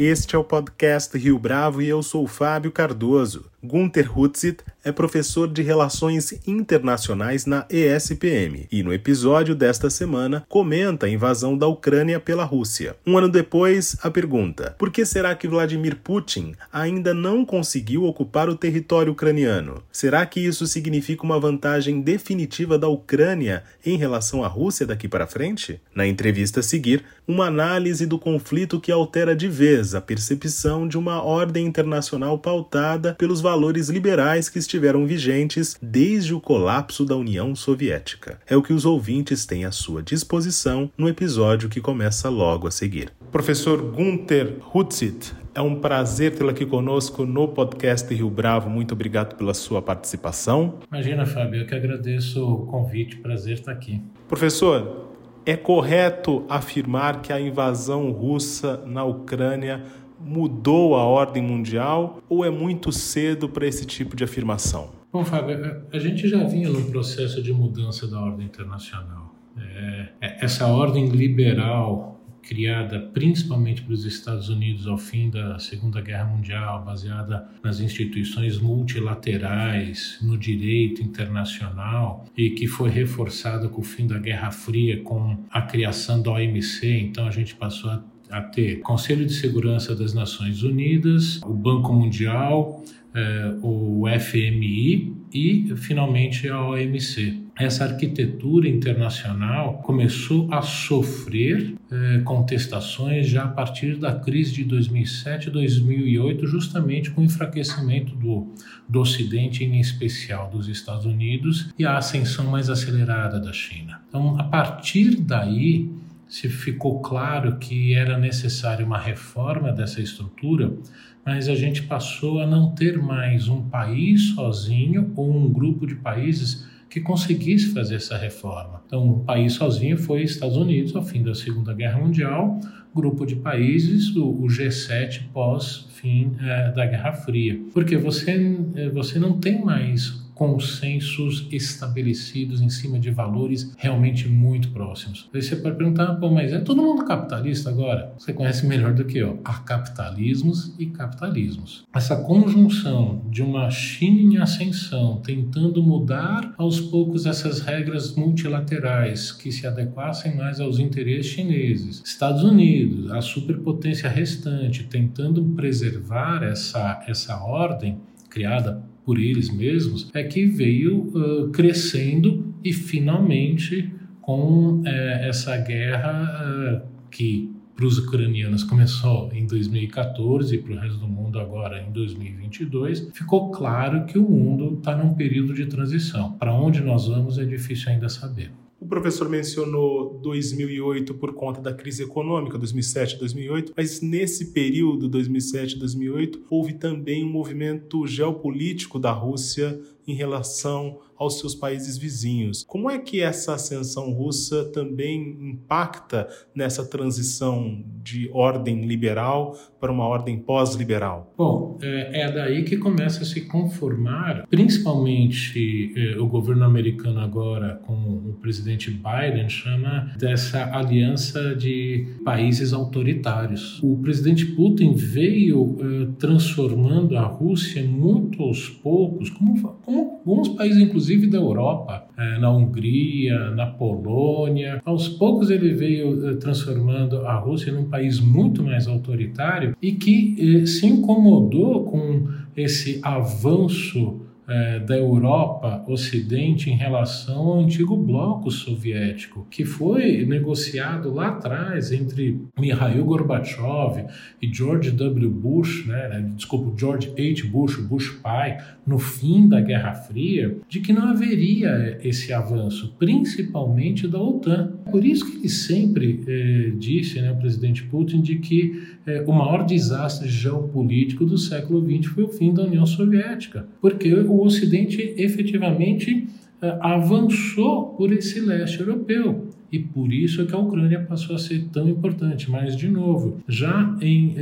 Este é o podcast Rio Bravo e eu sou Fábio Cardoso. Gunther Hutzit é professor de Relações Internacionais na ESPM e no episódio desta semana comenta a invasão da Ucrânia pela Rússia. Um ano depois, a pergunta: por que será que Vladimir Putin ainda não conseguiu ocupar o território ucraniano? Será que isso significa uma vantagem definitiva da Ucrânia em relação à Rússia daqui para frente? Na entrevista a seguir, uma análise do conflito que altera de vez a percepção de uma ordem internacional pautada pelos valores liberais que estiveram vigentes desde o colapso da União Soviética. É o que os ouvintes têm à sua disposição no episódio que começa logo a seguir. Professor Gunther Hutzit, é um prazer tê-lo aqui conosco no podcast Rio Bravo. Muito obrigado pela sua participação. Imagina, Fábio, eu que agradeço o convite. Prazer estar aqui. Professor, é correto afirmar que a invasão russa na Ucrânia mudou a ordem mundial ou é muito cedo para esse tipo de afirmação? Bom, Fábio, a gente já vinha num processo de mudança da ordem internacional. É, é essa ordem liberal criada principalmente pelos Estados Unidos ao fim da Segunda Guerra Mundial, baseada nas instituições multilaterais, no direito internacional e que foi reforçada com o fim da Guerra Fria, com a criação da OMC. Então a gente passou a a ter Conselho de Segurança das Nações Unidas, o Banco Mundial, eh, o FMI e, finalmente, a OMC. Essa arquitetura internacional começou a sofrer eh, contestações já a partir da crise de 2007 e 2008, justamente com o enfraquecimento do, do Ocidente, em especial dos Estados Unidos, e a ascensão mais acelerada da China. Então, a partir daí, se ficou claro que era necessária uma reforma dessa estrutura, mas a gente passou a não ter mais um país sozinho ou um grupo de países que conseguisse fazer essa reforma. Então, um país sozinho foi Estados Unidos ao fim da Segunda Guerra Mundial, grupo de países, o, o G7 pós fim é, da Guerra Fria, porque você eh, você não tem mais consensos estabelecidos em cima de valores realmente muito próximos. Aí você pode perguntar, pô, mas é todo mundo capitalista agora? Você conhece melhor do que eu. Há capitalismos e capitalismos. Essa conjunção de uma China em ascensão, tentando mudar aos poucos essas regras multilaterais que se adequassem mais aos interesses chineses, Estados Unidos, a superpotência restante, tentando preservar essa, essa ordem criada por eles mesmos, é que veio uh, crescendo e finalmente com uh, essa guerra uh, que para os ucranianos começou em 2014 e para o resto do mundo agora em 2022, ficou claro que o mundo está num período de transição. Para onde nós vamos é difícil ainda saber. O professor mencionou 2008 por conta da crise econômica, 2007 2008, mas nesse período, 2007 2008, houve também um movimento geopolítico da Rússia em relação aos seus países vizinhos. Como é que essa ascensão russa também impacta nessa transição de ordem liberal para uma ordem pós-liberal? Bom, é, é, daí que começa a se conformar, principalmente é, o governo americano agora, com o presidente Biden, chama dessa aliança de países autoritários. O presidente Putin veio é, transformando a Rússia muito aos poucos, como, alguns países, inclusive da Europa, é, na Hungria, na Polônia. Aos poucos ele veio é, transformando a Rússia num país muito mais autoritário e que é, se incomodou com esse avanço é, da Europa Ocidente em relação ao antigo bloco soviético, que foi negociado lá atrás entre Mikhail Gorbachev e George W. Bush, né, né, desculpa, George H. Bush, Bush pai, no fim da Guerra Fria, de que não haveria esse avanço, principalmente da OTAN. Por isso que ele sempre é, disse, né, o presidente Putin, de que é, o maior desastre geopolítico do século XX foi o fim da União Soviética, porque o Ocidente efetivamente eh, avançou por esse leste europeu. E por isso é que a Ucrânia passou a ser tão importante. Mas, de novo, já em.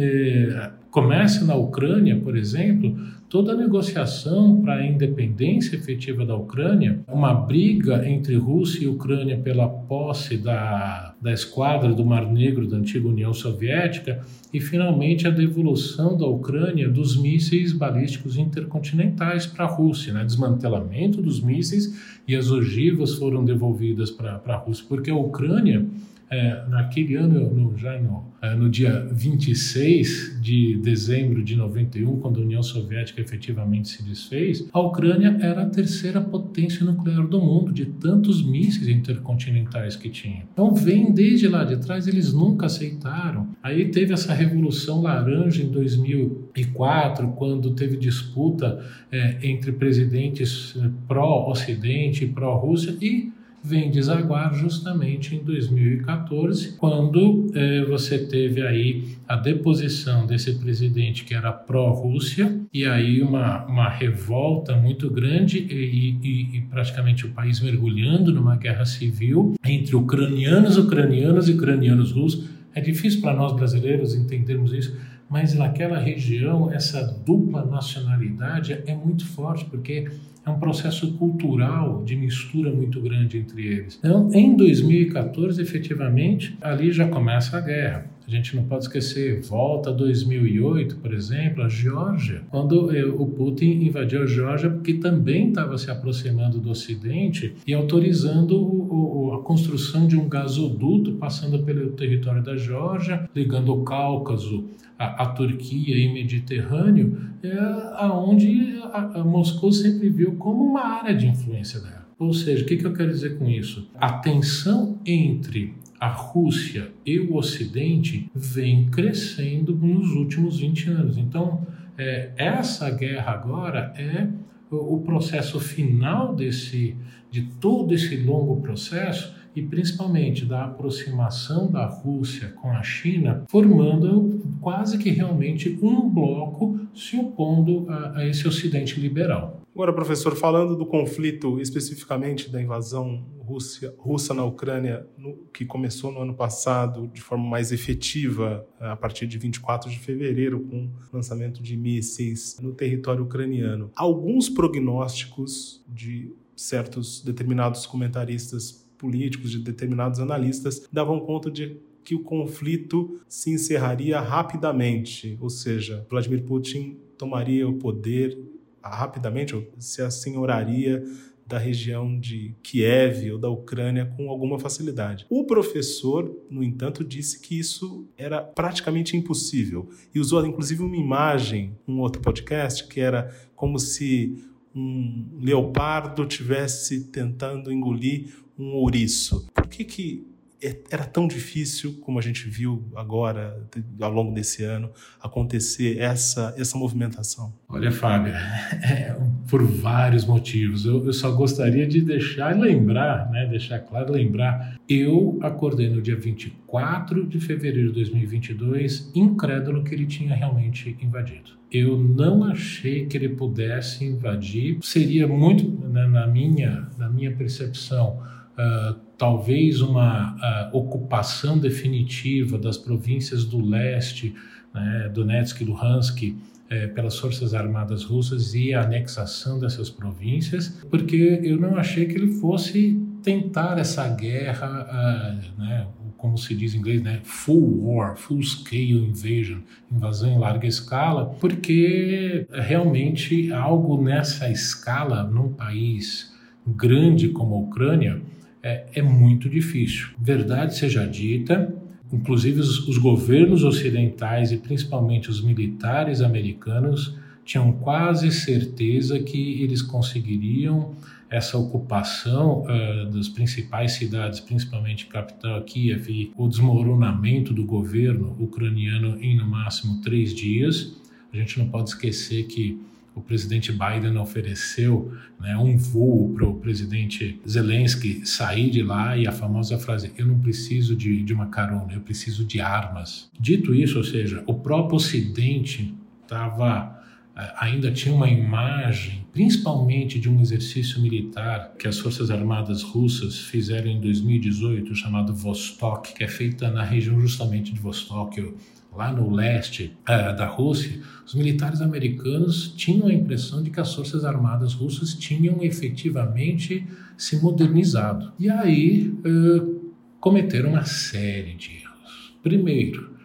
Começa na Ucrânia, por exemplo, toda a negociação para a independência efetiva da Ucrânia, uma briga entre Rússia e Ucrânia pela posse da, da esquadra do Mar Negro da antiga União Soviética e finalmente a devolução da Ucrânia dos mísseis balísticos intercontinentais para a Rússia, né? desmantelamento dos mísseis e as ogivas foram devolvidas para a Rússia, porque a Ucrânia é, naquele ano, no, já no, é, no dia 26 de dezembro de 91, quando a União Soviética efetivamente se desfez, a Ucrânia era a terceira potência nuclear do mundo, de tantos mísseis intercontinentais que tinha. Então, vem desde lá de trás, eles nunca aceitaram. Aí teve essa Revolução Laranja em 2004, quando teve disputa é, entre presidentes é, pró-Ocidente e pró-Rússia, e vem desaguar justamente em 2014, quando eh, você teve aí a deposição desse presidente que era pró-Rússia e aí uma, uma revolta muito grande e, e, e, praticamente o país mergulhando numa guerra civil entre ucranianos, ucranianos e ucranianos russos. É difícil para nós brasileiros entendermos isso, mas naquela região essa dupla nacionalidade é muito forte porque é um processo cultural de mistura muito grande entre eles. Então, em 2014, efetivamente, ali já começa a guerra. A gente não pode esquecer, volta 2008, por exemplo, a Geórgia, quando eh, o Putin invadiu a Geórgia, porque também estava se aproximando do Ocidente e autorizando o, a construção de um gasoduto passando pelo território da Geórgia, ligando o Cáucaso a, Turquia e Mediterrâneo, é aonde a Moscou sempre viu como uma área de influência dela. Ou seja, o que, que eu quero dizer com isso? A tensão entre a Rússia e o Ocidente vem crescendo nos últimos 20 anos. Então, é, essa guerra agora é o, o processo final desse, de todo esse longo processo e principalmente da aproximação da Rússia com a China, formando quase que realmente um bloco se opondo a, a esse Ocidente liberal. Agora, professor, falando do conflito especificamente da invasão Rússia, russa na Ucrânia, no, que começou no ano passado de forma mais efetiva, a partir de 24 de fevereiro, com o lançamento de mísseis no território ucraniano. Alguns prognósticos de certos determinados comentaristas políticos, de determinados analistas, davam conta de que o conflito se encerraria rapidamente, ou seja, Vladimir Putin tomaria o poder rapidamente, ou se assenhoraria da região de Kiev ou da Ucrânia com alguma facilidade. O professor, no entanto, disse que isso era praticamente impossível e usou inclusive uma imagem, um outro podcast, que era como se um leopardo tivesse tentando engolir um ouriço. Por que, que é, era tão difícil, como a gente viu agora, ao longo desse ano, acontecer essa, essa movimentação? Olha, Fábio, é, por vários motivos. Eu, eu, só gostaria de deixar lembrar, né, deixar claro, lembrar. Eu acordei no dia 24 de fevereiro de 2022, incrédulo que ele tinha realmente invadido. Eu não achei que ele pudesse invadir. Seria muito, né, na, minha, na minha percepção, uh, talvez uma uh, ocupação definitiva das províncias do leste, né, Donetsk e Luhansk, eh, pelas forças armadas russas e a anexação dessas províncias, porque eu não achei que ele fosse tentar essa guerra, uh, né, como se diz em inglês, né, full war, full scale invasion, invasão em larga escala, porque realmente algo nessa escala num país grande como a Ucrânia é, é muito difícil. Verdade seja dita, inclusive os, os governos ocidentais e principalmente os militares americanos tinham quase certeza que eles conseguiriam essa ocupação uh, das principais cidades, principalmente capital Kiev, e o desmoronamento do governo ucraniano em no máximo três dias. A gente não pode esquecer que o presidente Biden ofereceu né, um voo para o presidente Zelensky sair de lá e a famosa frase: Eu não preciso de, de uma carona, eu preciso de armas. Dito isso, ou seja, o próprio Ocidente estava eh, ainda tinha uma imagem, principalmente de um exercício militar que as Forças Armadas Russas fizeram em 2018, chamado Vostok, que é feita na região justamente de Vostok, lá no leste uh, da Rússia, os militares americanos tinham a impressão de que as forças armadas russas tinham efetivamente se modernizado. E aí uh, cometeram uma série de erros. Primeiro,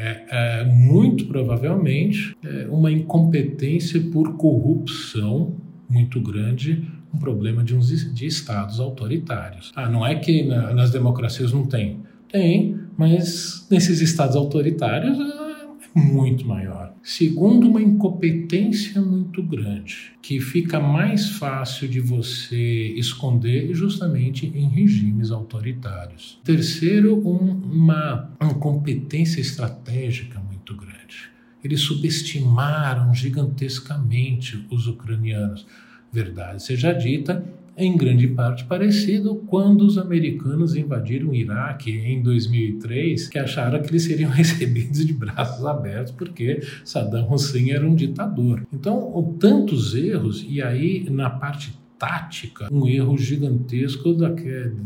é, é, muito provavelmente é uma incompetência por corrupção muito grande, um problema de, uns, de estados autoritários. Ah, não é que na, nas democracias não tem. Tem, mas nesses estados autoritários é muito maior. Segundo, uma incompetência muito grande, que fica mais fácil de você esconder justamente em regimes autoritários. Terceiro, um, uma incompetência estratégica muito grande. Eles subestimaram gigantescamente os ucranianos. Verdade seja dita, em grande parte parecido quando os americanos invadiram o Iraque em 2003, que acharam que eles seriam recebidos de braços abertos porque Saddam Hussein era um ditador. Então, tantos erros, e aí na parte tática, um erro gigantesco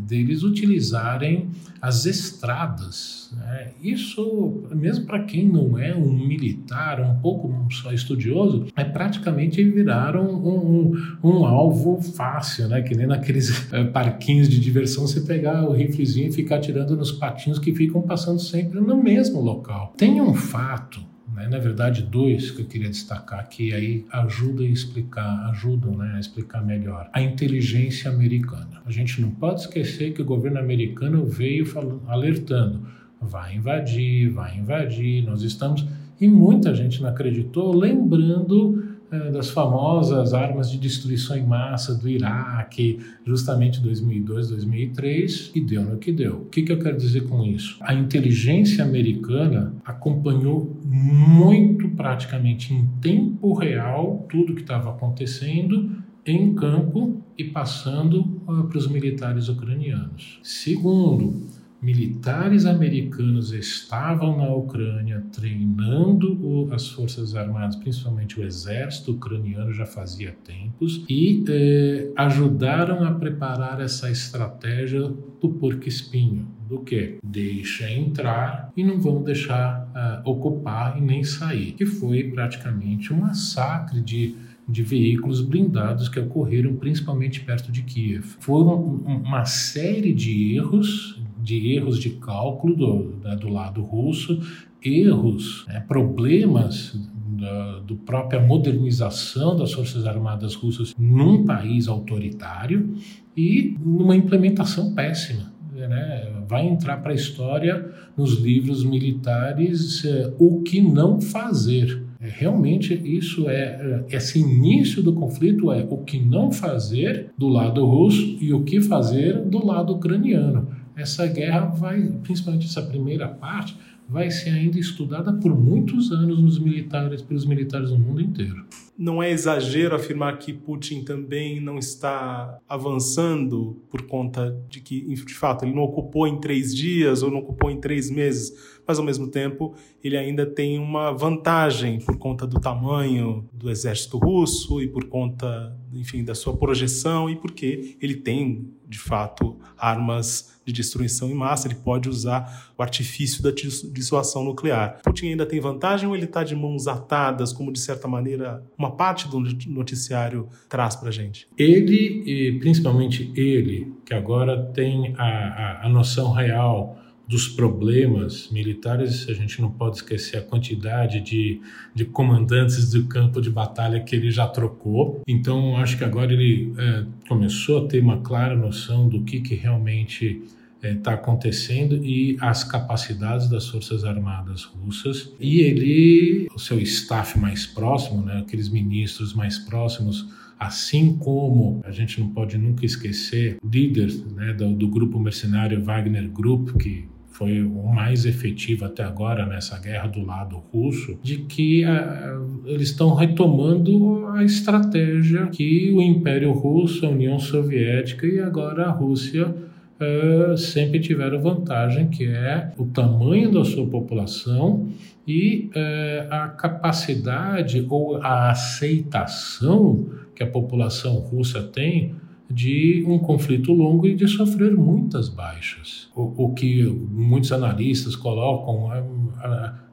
deles utilizarem as estradas. Né? Isso, mesmo para quem não é um militar, um pouco só estudioso, é praticamente virar um, um, um alvo fácil, né? que nem naqueles é, parquinhos de diversão você pegar o riflezinho e ficar tirando nos patinhos que ficam passando sempre no mesmo local. Tem um fato né? Na verdade, dois que eu queria destacar que aí ajudam a explicar, ajudam né, a explicar melhor. A inteligência americana. A gente não pode esquecer que o governo americano veio falando, alertando: vai invadir, vai invadir, nós estamos. E muita gente não acreditou, lembrando das famosas armas de destruição em massa do Iraque, justamente 2002, 2003, e deu no que deu. O que, eu quero dizer com isso? A inteligência americana acompanhou muito, praticamente em tempo real, tudo que estava acontecendo em campo e passando uh, para os militares ucranianos. Segundo, militares americanos estavam na Ucrânia treinando as forças armadas, principalmente o exército ucraniano já fazia tempos, e eh, ajudaram a preparar essa estratégia do porco-espinho, do que deixa entrar e não vão deixar uh, ocupar e nem sair, que foi praticamente um massacre de de veículos blindados que ocorreram principalmente perto de Kiev. Foram uma série de erros de erros de cálculo do, né, do lado russo, erros, né, problemas da do própria modernização das Forças Armadas Russas num país autoritário e numa implementação péssima. Né? Vai entrar para a história nos livros militares é, o que não fazer. É, realmente, isso é, é esse início do conflito é o que não fazer do lado russo e o que fazer do lado ucraniano essa guerra vai, principalmente essa primeira parte, vai ser ainda estudada por muitos anos nos militares, pelos militares no mundo inteiro. Não é exagero afirmar que Putin também não está avançando por conta de que, de fato, ele não ocupou em três dias ou não ocupou em três meses, mas ao mesmo tempo ele ainda tem uma vantagem por conta do tamanho do exército russo e por conta, enfim, da sua projeção e porque ele tem, de fato, armas de destruição em massa, ele pode usar o artifício da dissuasão nuclear. Putin ainda tem vantagem ou ele está de mãos atadas, como de certa maneira uma parte do noticiário traz para a gente? Ele, e principalmente ele, que agora tem a, a, a noção real dos problemas militares, a gente não pode esquecer a quantidade de, de comandantes do campo de batalha que ele já trocou. Então, acho que agora ele é, começou a ter uma clara noção do que, que realmente está é, tá acontecendo e as capacidades das forças armadas russas. E ele, o seu staff mais próximo, né, aqueles ministros mais próximos, assim como a gente não pode nunca esquecer líderes né, do, do grupo mercenário Wagner Group, que foi o mais efetivo até agora nessa guerra do lado russo, de que uh, eles estão retomando a estratégia que o Império Russo, a União Soviética e agora a Rússia uh, sempre tiveram vantagem, que é o tamanho da sua população e uh, a capacidade ou a aceitação que a população russa tem de um conflito longo e de sofrer muitas baixas. O, o que muitos analistas colocam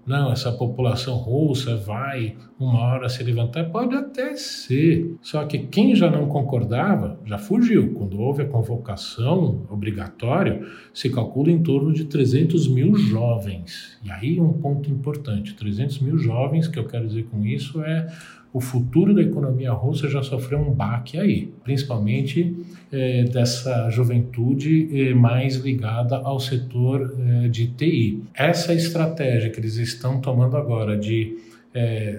não, essa população russa vai uma hora se levantar, pode até ser. Só que quem já não concordava já fugiu. Quando houve a convocação obrigatória, se calcula em torno de 300 mil jovens. E aí um ponto importante: 300 mil jovens, que eu quero dizer com isso é o futuro da economia russa já sofreu um baque aí, principalmente é, dessa juventude é, mais ligada ao setor é, de TI. Essa estratégia que eles estão tomando agora de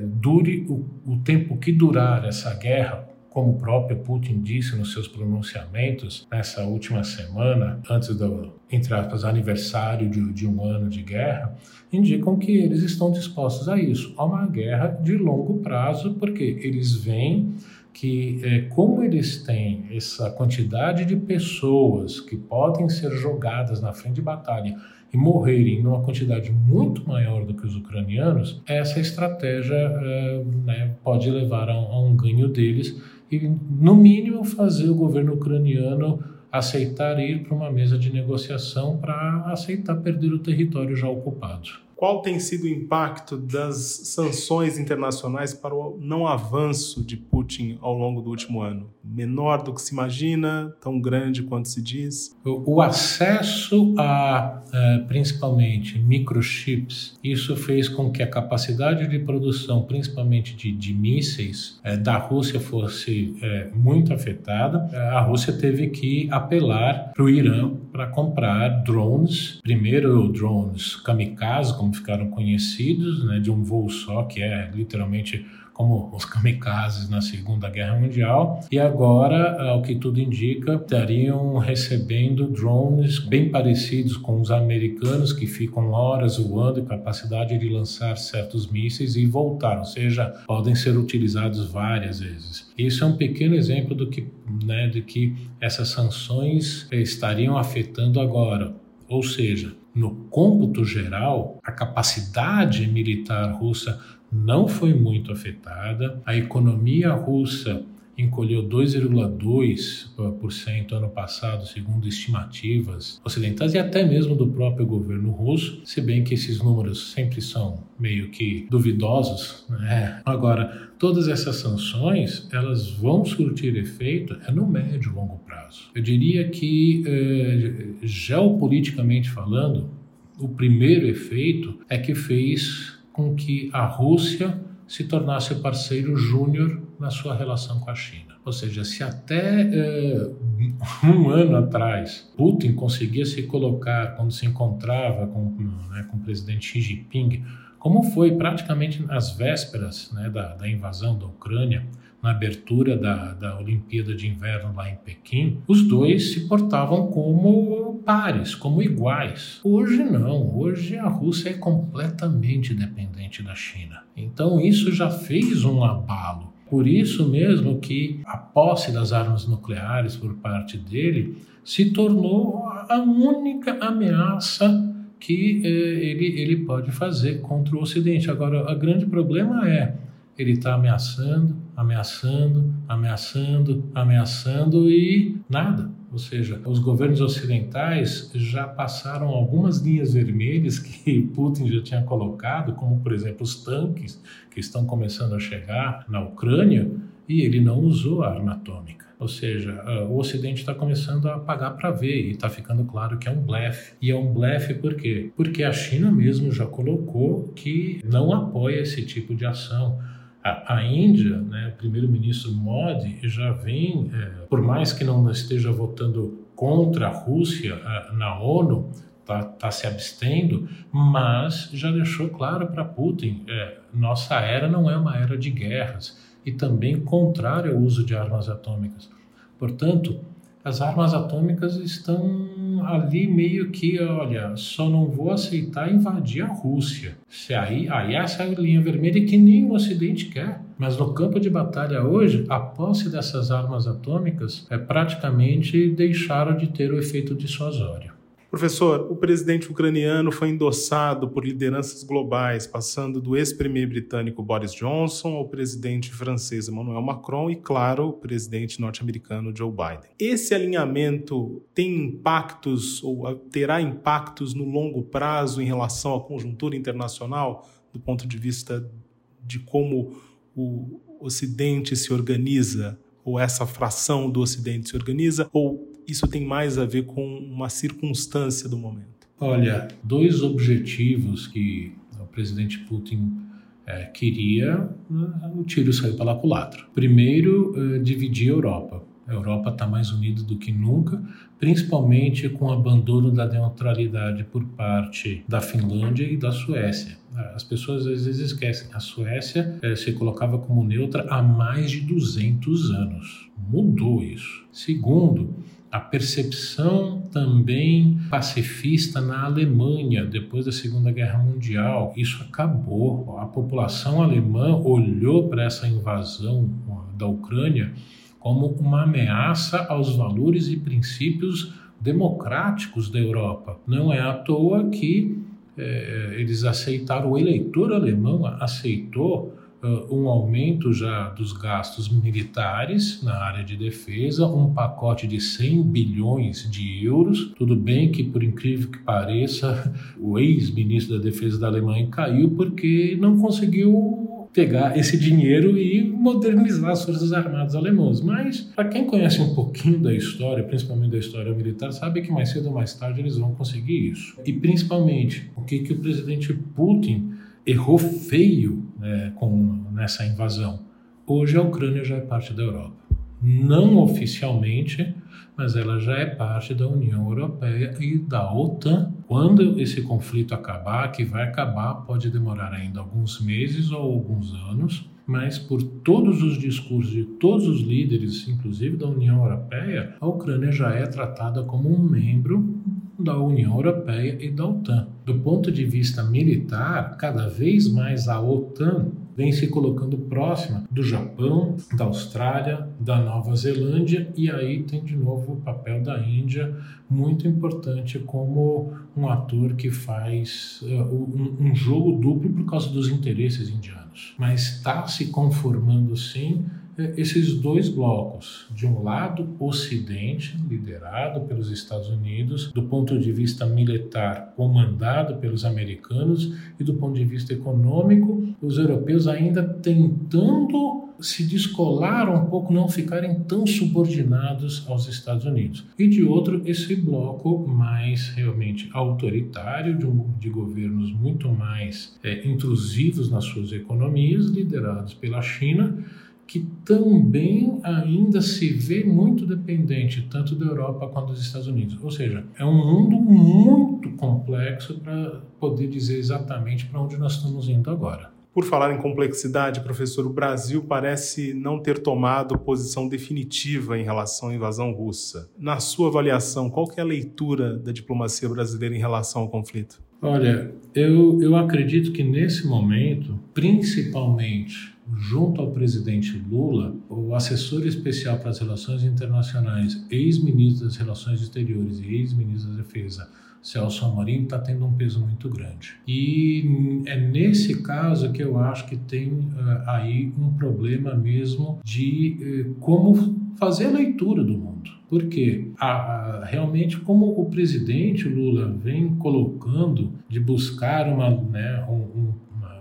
dure o, o tempo que durar essa guerra, como o próprio Putin disse nos seus pronunciamentos nessa última semana, antes do, entre aspas, aniversário de, de, um ano de guerra, indicam que eles estão dispostos a isso, a uma guerra de longo prazo, porque eles veem que, é, como eles têm essa quantidade de pessoas que podem ser jogadas na frente de batalha e morrerem numa quantidade muito maior do que os ucranianos, essa estratégia é, né, pode levar a, a um ganho deles e, no mínimo, fazer o governo ucraniano aceitar ir para uma mesa de negociação para aceitar perder o território já ocupado. Qual tem sido o impacto das sanções internacionais para o não avanço de Putin ao longo do último ano? Menor do que se imagina, tão grande quanto se diz? O, acesso a, uh, principalmente, microchips, isso fez com que a capacidade de produção, principalmente de, de mísseis, uh, da Rússia fosse uh, muito afetada. a Rússia teve que apelar para o Irã para comprar drones, primeiro drones kamikaze, como ficaram conhecidos, né, de um voo só, que é literalmente como os kamikazes na Segunda Guerra Mundial, e agora, ao que tudo indica, estariam recebendo drones bem parecidos com os americanos, que ficam horas voando e capacidade de lançar certos mísseis e voltar, ou seja, podem ser utilizados várias vezes. Isso é um pequeno exemplo do que, né, de que essas sanções estariam afetando agora. Ou seja, no cômputo geral, a capacidade militar russa não foi muito afetada. A economia russa encolheu 2,2% ano passado, segundo estimativas ocidentais e até mesmo do próprio governo russo, se bem que esses números sempre são meio que duvidosos. Né? Agora, todas essas sanções elas vão surtir efeito é no médio e longo prazo. Eu diria que, eh, geopoliticamente falando, o primeiro efeito é que fez com que a Rússia se tornasse parceiro júnior na sua relação com a China. Ou seja, se até eh, um ano atrás Putin conseguia se colocar, quando se encontrava com, né, com o presidente Xi Jinping, como foi praticamente nas vésperas né, da, da invasão da Ucrânia, na abertura da, da Olimpíada de Inverno lá em Pequim, os dois se portavam como pares, como iguais. Hoje não, hoje a Rússia é completamente dependente da China. Então isso já fez um abalo. Por isso mesmo que a posse das armas nucleares por parte dele se tornou a única ameaça que eh, ele, ele pode fazer contra o Ocidente. Agora, o grande problema é ele está ameaçando, ameaçando, ameaçando, ameaçando e nada. Ou seja, os governos ocidentais já passaram algumas linhas vermelhas que Putin já tinha colocado, como por exemplo os tanques que estão começando a chegar na Ucrânia, e ele não usou a arma atômica. Ou seja, o Ocidente está começando a pagar para ver e está ficando claro que é um blefe. E é um blefe por quê? Porque a China mesmo já colocou que não apoia esse tipo de ação. A, a Índia, né, o primeiro-ministro Modi, já vem, é, por mais que não esteja votando contra a Rússia na ONU, está tá se abstendo, mas já deixou claro para Putin: é, nossa era não é uma era de guerras e também contrário ao uso de armas atômicas. Portanto, as armas atômicas estão ali meio que, olha, só não vou aceitar invadir a Rússia. Se aí, aí essa é a linha vermelha que nem o Ocidente quer. Mas no campo de batalha hoje, a posse dessas armas atômicas é praticamente deixaram de ter o efeito dissuasório. Professor, o presidente ucraniano foi endossado por lideranças globais, passando do ex-premier britânico Boris Johnson ao presidente francês Emmanuel Macron e, claro, o presidente norte-americano Joe Biden. Esse alinhamento tem impactos ou terá impactos no longo prazo em relação à conjuntura internacional? do ponto de vista de como o Ocidente se organiza, ou essa fração do Ocidente se organiza, ou isso tem mais a ver com uma circunstância do momento? Olha, dois objetivos que o presidente Putin é, queria, né, o tiro saiu pela culatra. Primeiro, é, dividir a Europa. A Europa está mais unida do que nunca, principalmente com o abandono da neutralidade por parte da Finlândia e da Suécia. As pessoas às vezes esquecem, a Suécia é, se colocava como neutra há mais de 200 anos. Mudou isso. Segundo, a percepção também pacifista na Alemanha depois da Segunda Guerra Mundial. Isso acabou. A população alemã olhou para essa invasão da Ucrânia como uma ameaça aos valores e princípios democráticos da Europa. Não é à toa que é, eles aceitaram, o eleitor alemão aceitou uh, um aumento já dos gastos militares na área de defesa, um pacote de 100 bilhões de euros. Tudo bem que, por incrível que pareça, o ex-ministro da Defesa da Alemanha caiu porque não conseguiu pegar esse dinheiro e modernizar as forças armadas alemãs. Mas, para quem conhece um pouquinho da história, principalmente da história militar, sabe que mais cedo ou mais tarde eles vão conseguir isso. E, principalmente, o que, que o presidente Putin errou feio né, com, nessa invasão. Hoje a Ucrânia já é parte da Europa. Não oficialmente, mas ela já é parte da União Europeia e da OTAN. Quando esse conflito acabar, que vai acabar, pode demorar ainda alguns meses ou alguns anos, mas por todos os discursos de todos os líderes, inclusive da União Europeia, a Ucrânia já é tratada como um membro da União Europeia e da OTAN. Do ponto de vista militar, cada vez mais a OTAN vem se colocando próxima do Japão, da Austrália, da Nova Zelândia e aí tem de novo o papel da Índia muito importante como um ator que faz uh, um, um jogo duplo por causa dos interesses indianos. Mas está se conformando sim esses dois blocos. De um lado, Ocidente, liderado pelos Estados Unidos, do ponto de vista militar, comandado pelos americanos, e do ponto de vista econômico, os europeus ainda tentando se descolar um pouco, não ficarem tão subordinados aos Estados Unidos. E de outro, esse bloco mais realmente autoritário, de, um, de governos muito mais é, intrusivos nas suas economias, liderados pela China que também ainda se vê muito dependente tanto da Europa quanto dos Estados Unidos. Ou seja, é um mundo muito complexo para poder dizer exatamente para onde nós estamos indo agora. Por falar em complexidade, professor, o Brasil parece não ter tomado posição definitiva em relação à invasão russa. Na sua avaliação, qual é a leitura da diplomacia brasileira em relação ao conflito? Olha, eu, eu acredito que nesse momento, principalmente junto ao presidente Lula, o assessor especial para as relações internacionais, ex-ministro das Relações Exteriores e ex-ministro da Defesa, Celso Amorim, está tendo um peso muito grande. E é nesse caso que eu acho que tem uh, aí um problema mesmo de uh, como fazer a leitura do mundo. Porque a, a, realmente, como o presidente Lula vem colocando de buscar uma, né, um, um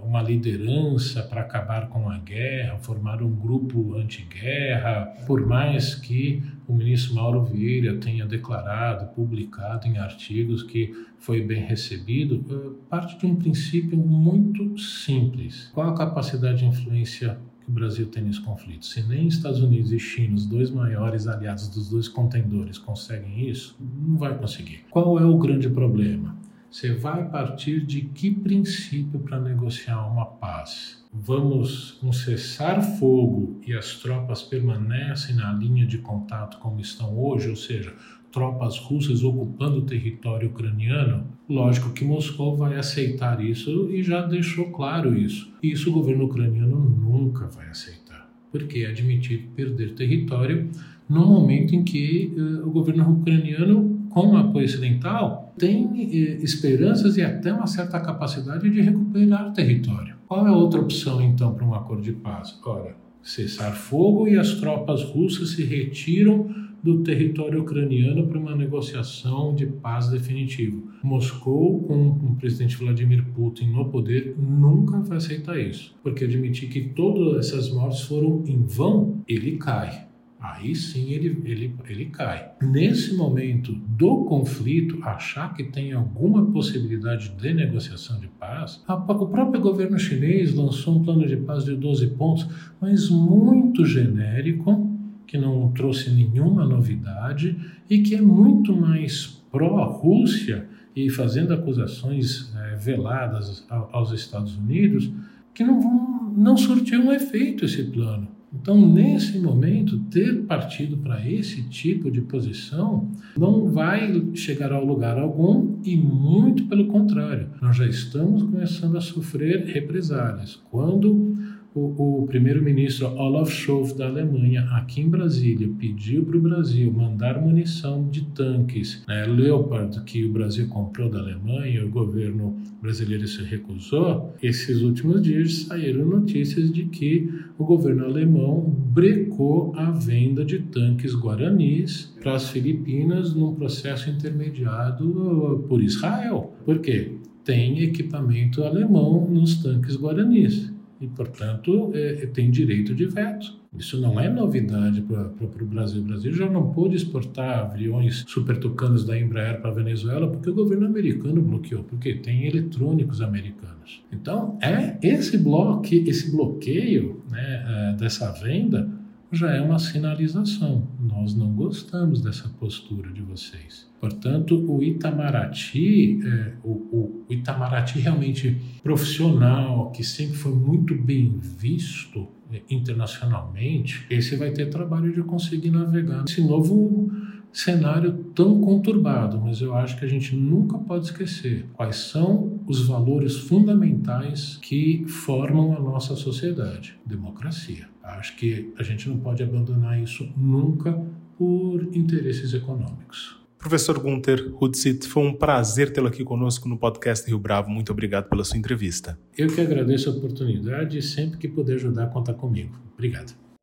uma liderança para acabar com a guerra, formar um grupo anti-guerra, por mais que o ministro Mauro Vieira tenha declarado, publicado em artigos que foi bem recebido, eh, parte de um princípio muito simples. Qual a capacidade de influência que o Brasil tem nesse conflito? Se nem Estados Unidos e China, os dois maiores aliados dos dois contendores, conseguem isso, não vai conseguir. Qual é o grande problema? Você vai partir de que princípio para negociar uma paz? Vamos um cessar fogo e as tropas permanecem na linha de contato como estão hoje, ou seja, tropas russas ocupando o território ucraniano? Lógico que Moscou vai aceitar isso e já deixou claro isso. Isso o governo ucraniano nunca vai aceitar, porque admitir perder território no momento em que uh, o governo ucraniano com o apoio ocidental, tem eh, esperanças e até uma certa capacidade de recuperar território. Qual é a outra opção, então, para um acordo de paz? Ora, cessar fogo e as tropas russas se retiram do território ucraniano para uma negociação de paz definitiva. Moscou, com o presidente Vladimir Putin no poder, nunca vai aceitar isso, porque admitir que todas essas mortes foram em vão, ele cai aí sim ele, ele, ele cai. Nesse momento do conflito, achar que tem alguma possibilidade de negociação de paz, a, o próprio governo chinês lançou um plano de paz de 12 pontos, mas muito genérico, que não trouxe nenhuma novidade e que é muito mais pró-Rússia e fazendo acusações é, veladas aos Estados Unidos que não não surtiu um efeito esse plano. Então, nesse momento, ter partido para esse tipo de posição não vai chegar ao lugar algum e muito pelo contrário. Nós já estamos começando a sofrer represálias. Quando o, o primeiro-ministro Olaf Scholz da Alemanha, aqui em Brasília, pediu para o Brasil mandar munição de tanques né, Leopard que o Brasil comprou da Alemanha o governo brasileiro se recusou. Esses últimos dias saíram notícias de que o governo alemão brecou a venda de tanques guaranis para as Filipinas num processo intermediado por Israel. Por quê? Tem equipamento alemão nos tanques guaranis e, portanto, é, é, tem direito de veto. Isso não é novidade para o Brasil. O Brasil já não pôde exportar aviões supertucanos da Embraer para a Venezuela porque o governo americano bloqueou, porque tem eletrônicos americanos. Então, é esse bloque, esse bloqueio né, é, dessa venda já é uma sinalização. Nós não gostamos dessa postura de vocês. Portanto, o Itamaraty, é, o, o, Itamaraty realmente profissional, que sempre foi muito bem visto é, internacionalmente, esse vai ter trabalho de conseguir navegar nesse novo cenário tão conturbado, mas eu acho que a gente nunca pode esquecer quais são os valores fundamentais que formam a nossa sociedade. Democracia. Acho que a gente não pode abandonar isso nunca por interesses econômicos. Professor Gunther Hutzit, foi um prazer tê-lo aqui conosco no podcast Rio Bravo. Muito obrigado pela sua entrevista. Eu que agradeço a oportunidade e sempre que puder ajudar, conta comigo. Obrigado.